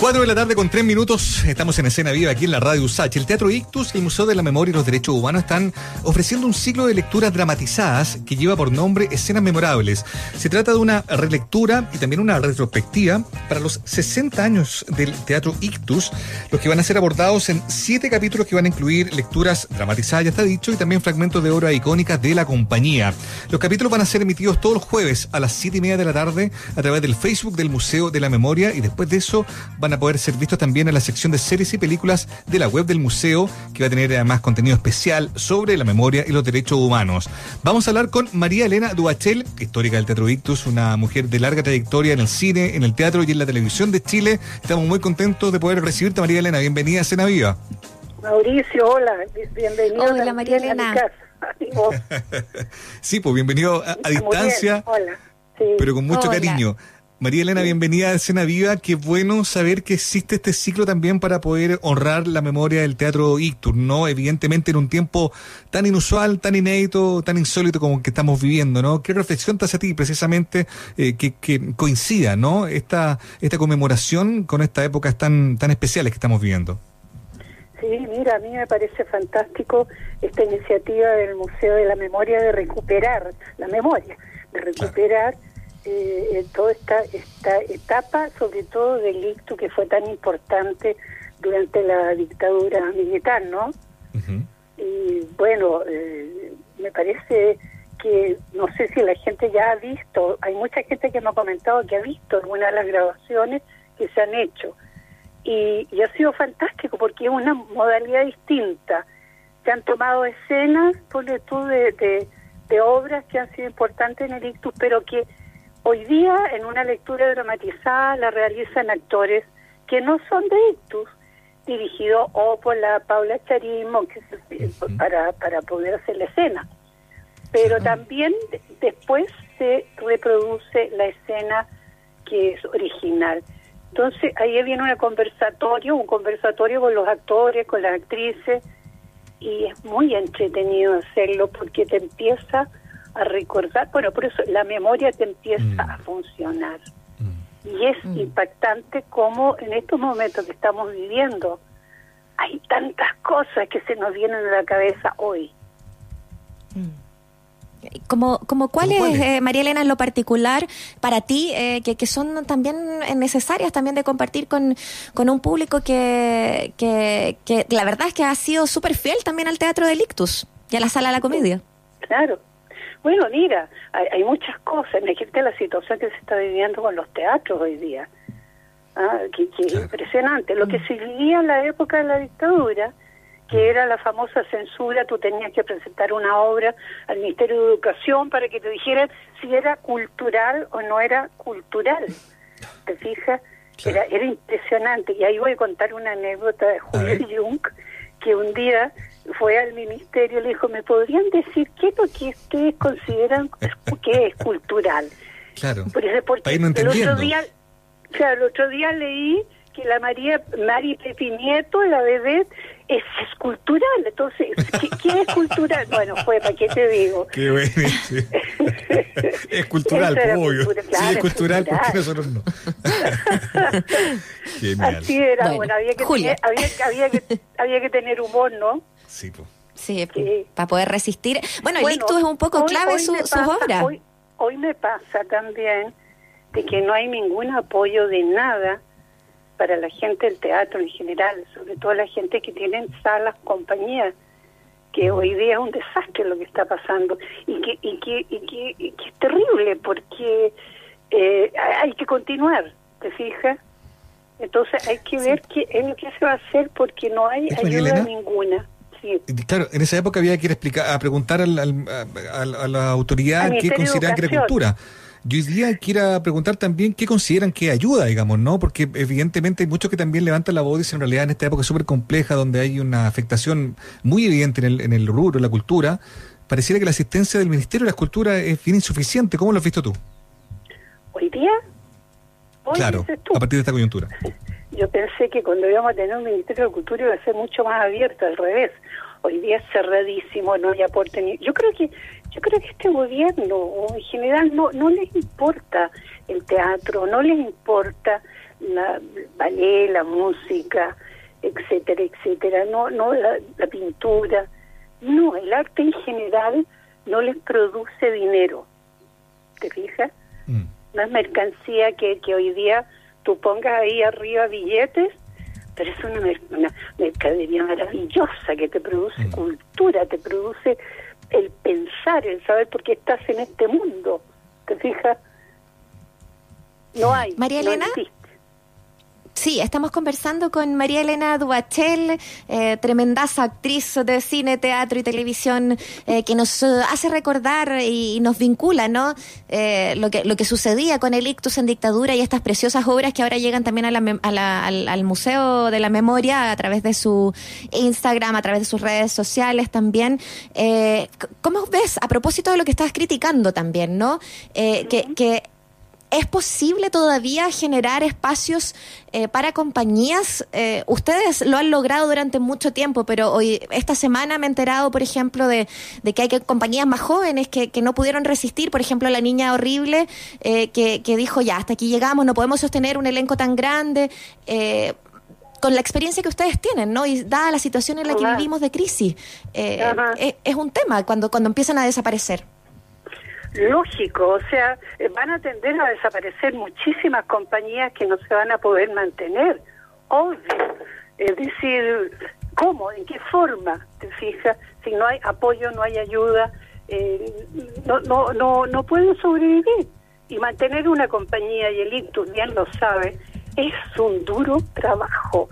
4 de la tarde con 3 minutos, estamos en escena viva aquí en la radio USACH. El Teatro Ictus el Museo de la Memoria y los Derechos Humanos están ofreciendo un ciclo de lecturas dramatizadas que lleva por nombre Escenas Memorables. Se trata de una relectura y también una retrospectiva para los 60 años del Teatro Ictus, los que van a ser abordados en 7 capítulos que van a incluir lecturas dramatizadas, ya está dicho, y también fragmentos de obra icónicas de la compañía. Los capítulos van a ser emitidos todos los jueves a las 7 y media de la tarde a través del Facebook del Museo de la Memoria y después de eso van a poder ser vistos también en la sección de series y películas de la web del museo, que va a tener además contenido especial sobre la memoria y los derechos humanos. Vamos a hablar con María Elena Duachel, histórica del Teatro Victus, una mujer de larga trayectoria en el cine, en el teatro y en la televisión de Chile. Estamos muy contentos de poder recibirte, María Elena. Bienvenida a Cena Viva. Mauricio, hola, bienvenido. Hola, María Elena. sí, pues bienvenido a, distancia, pero con mucho cariño. María Elena, bienvenida a Escena Viva. Qué bueno saber que existe este ciclo también para poder honrar la memoria del teatro Ictur, ¿no? Evidentemente en un tiempo tan inusual, tan inédito, tan insólito como el que estamos viviendo, ¿no? ¿Qué reflexión te hace a ti precisamente eh, que, coincida, ¿no? Esta, esta conmemoración con estas épocas tan, tan especiales que estamos viviendo. Sí, mira, a mí me parece fantástico esta iniciativa del Museo de la Memoria de recuperar la memoria, de recuperar eh, toda esta, esta etapa, sobre todo del ictu que fue tan importante durante la dictadura militar, ¿no? Y bueno, eh, me parece que no sé si la gente ya ha visto, hay mucha gente que me ha comentado que ha visto algunas de las grabaciones que se han hecho. Y, ha sido fantástico porque es una modalidad distinta. Se han tomado escenas, por tú, de, de, de obras que han sido importantes en el ictus, pero que Hoy día, en una lectura dramatizada, la realizan actores que no son de ictus, dirigido o por la Paula Charismo, que para, para poder hacer la escena. Pero también después se reproduce la escena que es original. Entonces ahí viene un conversatorio, un conversatorio con los actores, con las actrices, y es muy entretenido hacerlo porque te empieza a recordar, bueno, por eso la memoria te empieza mm. a funcionar. Mm. Y es mm. impactante como en estos momentos que estamos viviendo hay tantas cosas que se nos vienen a la cabeza hoy. Como, como cuáles, eh, María Elena, en lo particular, para ti, eh, que, que, son también necesarias también de compartir con, con un público que, que, que la verdad es que ha sido súper fiel también al Teatro del Ictus y a la Sala de la Comedia? Claro, bueno, mira, hay, muchas cosas. Imagínate la situación que se está viviendo con los teatros hoy día. Ah, que, es impresionante. Lo que se vivía en la época de la dictadura, que era la famosa censura, tú tenías que presentar una obra al Ministerio de Educación para que te dijeran si era cultural o no era cultural. ¿Te fijas? Era, era impresionante. Y ahí voy a contar una anécdota de Julio Jung, que un día fue al ministerio y le dijo, ¿me podrían decir qué es lo que ustedes consideran que es cultural? Claro, porque el otro día, el otro día leí que la María Mari Pepi Nieto, la bebé, es escultural. Entonces, ¿qué, es cultural? Bueno, fue, ¿para qué te digo? Qué bueno. es cultural, obvio. sí, es cultural, ¿por qué nosotros no? Así era, bueno, había que, tener, había, había, que, había que tener humor, ¿no? Sí, Sí, para poder resistir. Bueno, el ictus es un poco clave su, sus obras. Hoy, hoy me pasa también de que no hay ningún apoyo de nada para la gente del teatro en general, sobre todo la gente que tiene salas, compañías, que hoy día es un desastre lo que está pasando y que, y que, y que, es terrible porque eh, hay que continuar, ¿te fijas? Entonces hay que ver qué es lo que se va a hacer porque no hay ayuda ninguna. Claro, en esa época había que ir a, explicar, a preguntar al, a la autoridad qué consideran que era cultura. Y hoy día quiera preguntar también qué consideran que ayuda, digamos, ¿no? Porque evidentemente hay muchos que también levantan la voz y dicen, en realidad en esta época súper compleja, donde hay una afectación muy evidente en el, en el rubro, en la cultura, pareciera que la asistencia del Ministerio de la Cultura es bien insuficiente. ¿Cómo lo has visto tú? ¿Hoy día? claro, a partir de esta coyuntura. Yo pensé que cuando íbamos a tener un Ministerio de Cultura iba a ser mucho más abierto, al revés. Hoy día es cerradísimo, no hay aporte ni... Yo creo que yo creo que este gobierno en general no no les importa el teatro, no les importa la ballet, la música, etcétera, etcétera, no, no la, pintura, no, el arte en general no les produce dinero, ¿te fijas? Mm. No es mercancía que, que hoy día tú pongas ahí arriba billetes, pero es una, una mercadería maravillosa que te produce mm. cultura, te produce el pensar, el saber por qué estás en este mundo, ¿te fijas? No hay. María Elena. Sí, estamos conversando con María Elena Duachel, eh, tremendaza actriz de cine, teatro y televisión, eh, que nos eh, hace recordar y, nos vincula, ¿no? Eh, lo que lo que sucedía con el ictus en dictadura y estas preciosas obras que ahora llegan también a la, al, al, Museo de la Memoria a través de su Instagram, a través de sus redes sociales también. ¿Cómo ves, a propósito de lo que estás criticando también, ¿no? que ¿Es posible todavía generar espacios eh, para compañías? Eh, ustedes lo han logrado durante mucho tiempo, pero hoy esta semana me he enterado, por ejemplo, de, que hay compañías más jóvenes que, no pudieron resistir. Por ejemplo, la niña horrible eh, que, dijo, ya, hasta aquí llegamos, no podemos sostener un elenco tan grande. con la experiencia que ustedes tienen, ¿no? Y dada la situación en la que vivimos de crisis, es, es un tema cuando, cuando empiezan a desaparecer lógico, o sea, van a tender a desaparecer muchísimas compañías que no se van a poder mantener, obvio. Es decir, ¿cómo? ¿En qué forma? ¿Te fijas? Si no hay apoyo, no hay ayuda, eh, no, no, no, no pueden sobrevivir. Y mantener una compañía, y el Ictus bien lo sabe, es un duro trabajo.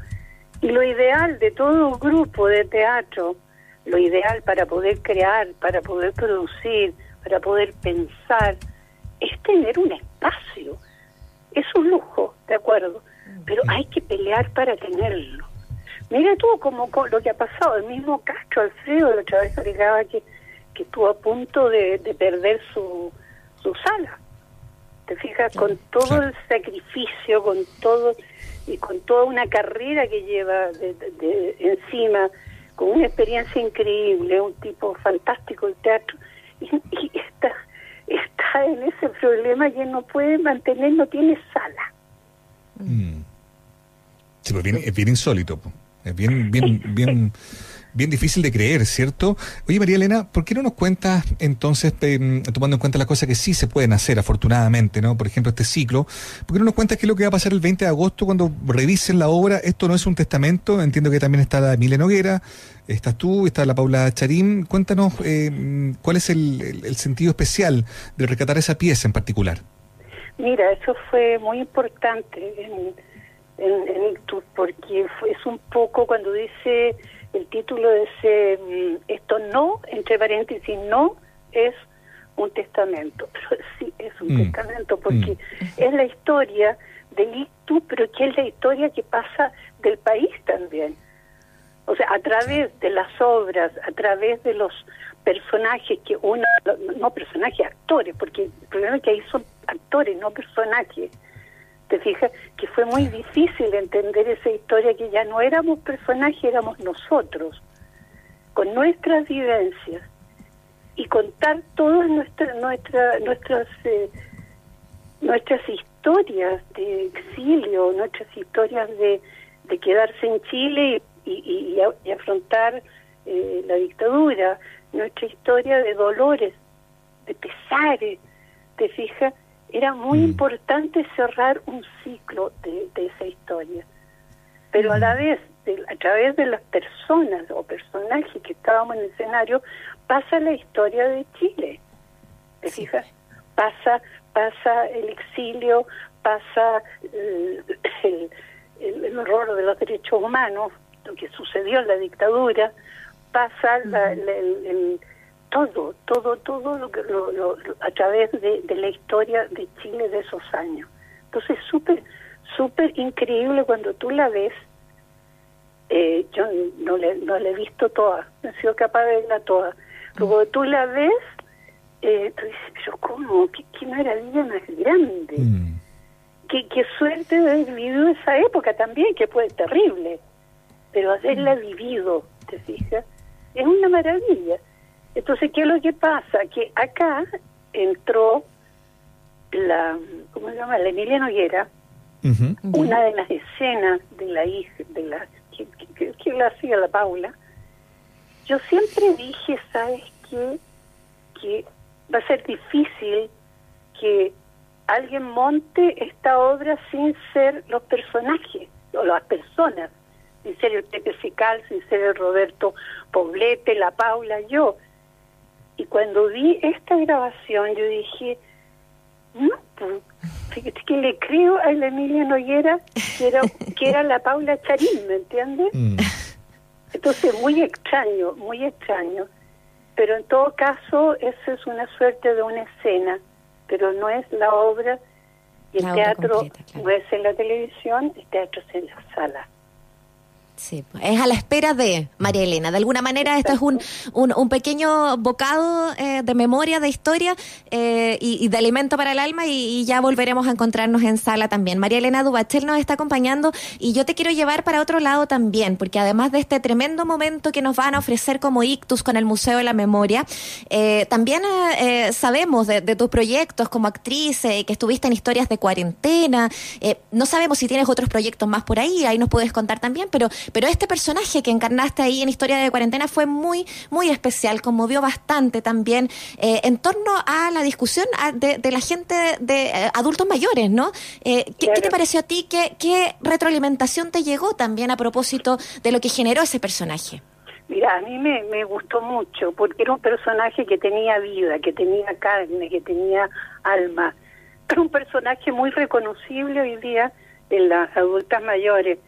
Y lo ideal de todo grupo de teatro, lo ideal para poder crear, para poder producir, para poder pensar, es tener un espacio. Es un lujo, de acuerdo, pero hay que pelear para tenerlo. Mira tú como lo que ha pasado, el mismo Castro Alfredo la otra vez agregaba que, que estuvo a punto de, perder su, su sala. Te fijas, con todo el sacrificio, con todo y con toda una carrera que lleva de, encima, con una experiencia increíble, un tipo fantástico el teatro, y, está, está en ese problema que no puede mantener, no tiene sala. Mm. Sí, pues bien, es bien insólito, es bien, bien, bien, bien difícil de creer, ¿cierto? Oye, María Elena, ¿por qué no nos cuentas entonces, tomando en cuenta las cosas que sí se pueden hacer, afortunadamente, ¿no? Por ejemplo, este ciclo, ¿por qué no nos cuentas qué es lo que va a pasar el 20 de agosto cuando revisen la obra? Esto no es un testamento, entiendo que también está la Emilia Noguera, estás tú, está la Paula Charín. Cuéntanos eh, cuál es el, sentido especial de rescatar esa pieza en particular. Mira, eso fue muy importante en, en, porque es un poco cuando dice el título de ese, mm, esto no, entre paréntesis, no es un testamento, pero sí es un mm. testamento porque mm. es la historia del ictus, pero que es la historia que pasa del país también. O sea, a través de las obras, a través de los personajes que uno, no personajes, actores, porque el problema es que ahí son actores, no personajes. Te fijas que fue muy difícil entender esa historia que ya no éramos personajes, éramos nosotros, con nuestras vivencias y contar todas nuestras nuestras nuestras eh, nuestras historias de exilio, nuestras historias de, de quedarse en Chile y y, y, afrontar eh, la dictadura, nuestra historia de dolores, de pesares, te fijas, era muy mm. importante cerrar un ciclo de, esa historia. Pero a la mm. vez, a través de las personas o personajes que estábamos en el escenario, pasa la historia de Chile. ¿Te fijas? Pasa, pasa el exilio, pasa el, el, el horror de los derechos humanos, lo que sucedió en la dictadura, pasa el, todo, todo, todo lo que, lo, a través de, la historia de Chile de esos años. Entonces, súper, súper increíble cuando tú la ves. Eh, yo no le, no la he visto toda, no he sido capaz de verla toda. Pero cuando tú la ves, eh, tú dices, pero ¿cómo? ¿Qué, qué maravilla más grande? Mm. Qué, qué suerte de haber vivido esa época también, que fue terrible pero haberla vivido, ¿te fijas? Es una maravilla. Entonces, ¿qué es lo que pasa? Que acá entró la, ¿cómo se llama? La Emilia Noguera, una de las escenas de la hija, de la que, que, que la hacía la Paula, yo siempre dije, ¿sabes qué? Que va a ser difícil que alguien monte esta obra sin ser los personajes o las personas, sin ser el Pepe Sical, sin ser el Roberto Poblete, la Paula, yo. Y cuando vi esta grabación, yo dije, no, pues, fíjate que le creo a la Emilia Noguera que era, que era la Paula Charín, ¿me entiendes? Mm. Entonces, muy extraño, muy extraño. Pero en todo caso, eso es una suerte de una escena, pero no es la obra. Y el teatro no es en la televisión, el teatro es en la sala. Sí, pues, es a la espera de María Elena. De alguna manera, esto es un, un, pequeño bocado eh, de memoria, de historia eh, y, de alimento para el alma y, ya volveremos a encontrarnos en sala también. María Elena Dubachel nos está acompañando y yo te quiero llevar para otro lado también, porque además de este tremendo momento que nos van a ofrecer como Ictus con el Museo de la Memoria, eh, también sabemos de, de, tus proyectos como actriz, que estuviste en historias de cuarentena. no sabemos si tienes otros proyectos más por ahí, ahí nos puedes contar también, pero pero este personaje que encarnaste ahí en Historia de Cuarentena fue muy, muy especial, conmovió bastante también eh, en torno a la discusión de, la gente de eh, adultos mayores, ¿no? Eh, ¿qué, te pareció a ti? ¿Qué, ¿Qué retroalimentación te llegó también a propósito de lo que generó ese personaje? Mira, a mí me, me gustó mucho porque era un personaje que tenía vida, que tenía carne, que tenía alma. Era un personaje muy reconocible hoy día en las adultas mayores.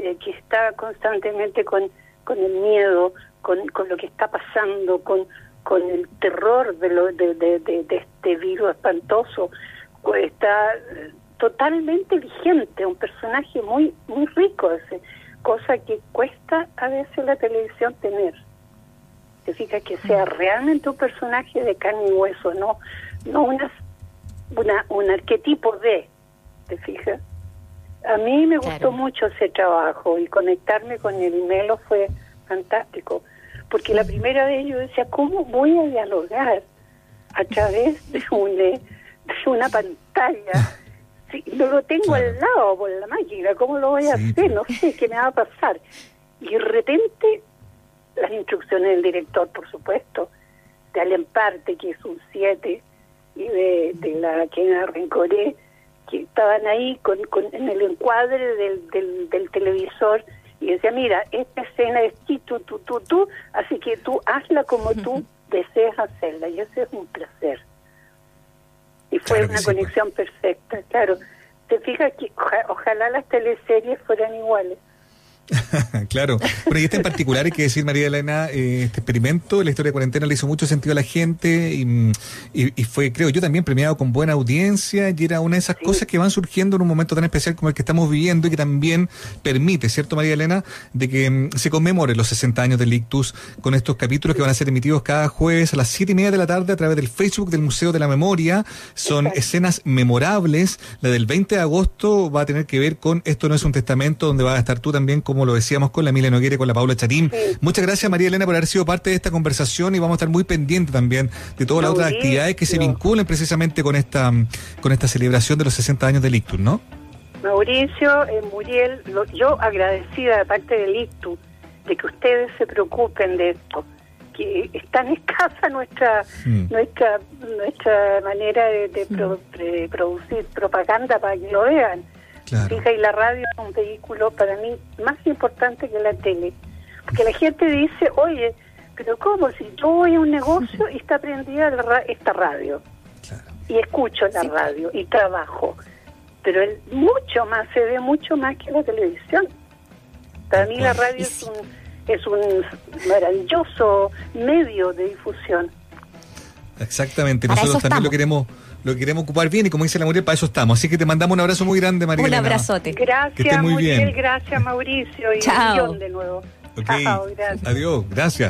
Eh, que está constantemente con, con el miedo, con, con lo que está pasando, con, con el terror de, lo, de, de, este virus espantoso, pues está eh, totalmente vigente, un personaje muy muy rico, ese, cosa que cuesta a veces la televisión tener. Significa que sea realmente un personaje de carne y hueso, no no una, una un arquetipo de, ¿te fijas? A mí me gustó mucho ese trabajo y conectarme con el Melo fue fantástico, porque la primera vez yo decía, ¿cómo voy a dialogar a través de una, de una pantalla? Si no lo tengo al lado por la máquina, ¿cómo lo voy a hacer? No sé qué me va a pasar. Y de repente, las instrucciones del director, por supuesto, de Alemparte, que es un 7, y de, de la Kena Rencoré, que estaban ahí con, con, en el encuadre del, del, del, televisor y decía, mira, esta escena es tú, tú, tú, tú, así que tú hazla como tú deseas hacerla y ese es un placer. Y fue una conexión perfecta, claro. Te fijas que ojalá las teleseries fueran iguales. claro. Pero y este en particular, hay que decir, María Elena, eh, este experimento, la historia de cuarentena le hizo mucho sentido a la gente y, y, fue, creo yo, también premiado con buena audiencia y era una de esas cosas que van surgiendo en un momento tan especial como el que estamos viviendo y que también permite, ¿cierto, María Elena?, de que mm, se conmemore los 60 años del Ictus con estos capítulos que van a ser emitidos cada jueves a las 7 y media de la tarde a través del Facebook del Museo de la Memoria. Son escenas memorables. La del 20 de agosto va a tener que ver con Esto no es un testamento, donde va a estar tú también como como lo decíamos con la Emilia Noguera y con la Paula Chatín. Muchas gracias María Elena por haber sido parte de esta conversación y vamos a estar muy pendientes también de todas las otras actividades que se vinculen precisamente con esta con esta celebración de los 60 años del Ictus, ¿no? Mauricio, eh, Muriel, yo agradecida de parte del Ictus de que ustedes se preocupen de esto que es tan escasa nuestra mm. nuestra nuestra manera de, de producir propaganda para que lo vean Fija, y la radio es un vehículo para mí más importante que la tele. Porque la gente dice, oye, pero ¿cómo? Si yo voy a un negocio y está prendida esta radio. Y escucho la radio y trabajo. Pero el, mucho más, se ve mucho más que la televisión. Para mí la radio es un, es un maravilloso medio de difusión. Exactamente, nosotros también lo queremos lo queremos ocupar bien y como dice la Muriel, para eso estamos. Así que te mandamos un abrazo muy grande, María. Un abrazote. Gracias, muy Muriel, bien. gracias, Mauricio. Y Chao. de nuevo. Chao, gracias. Adiós, gracias.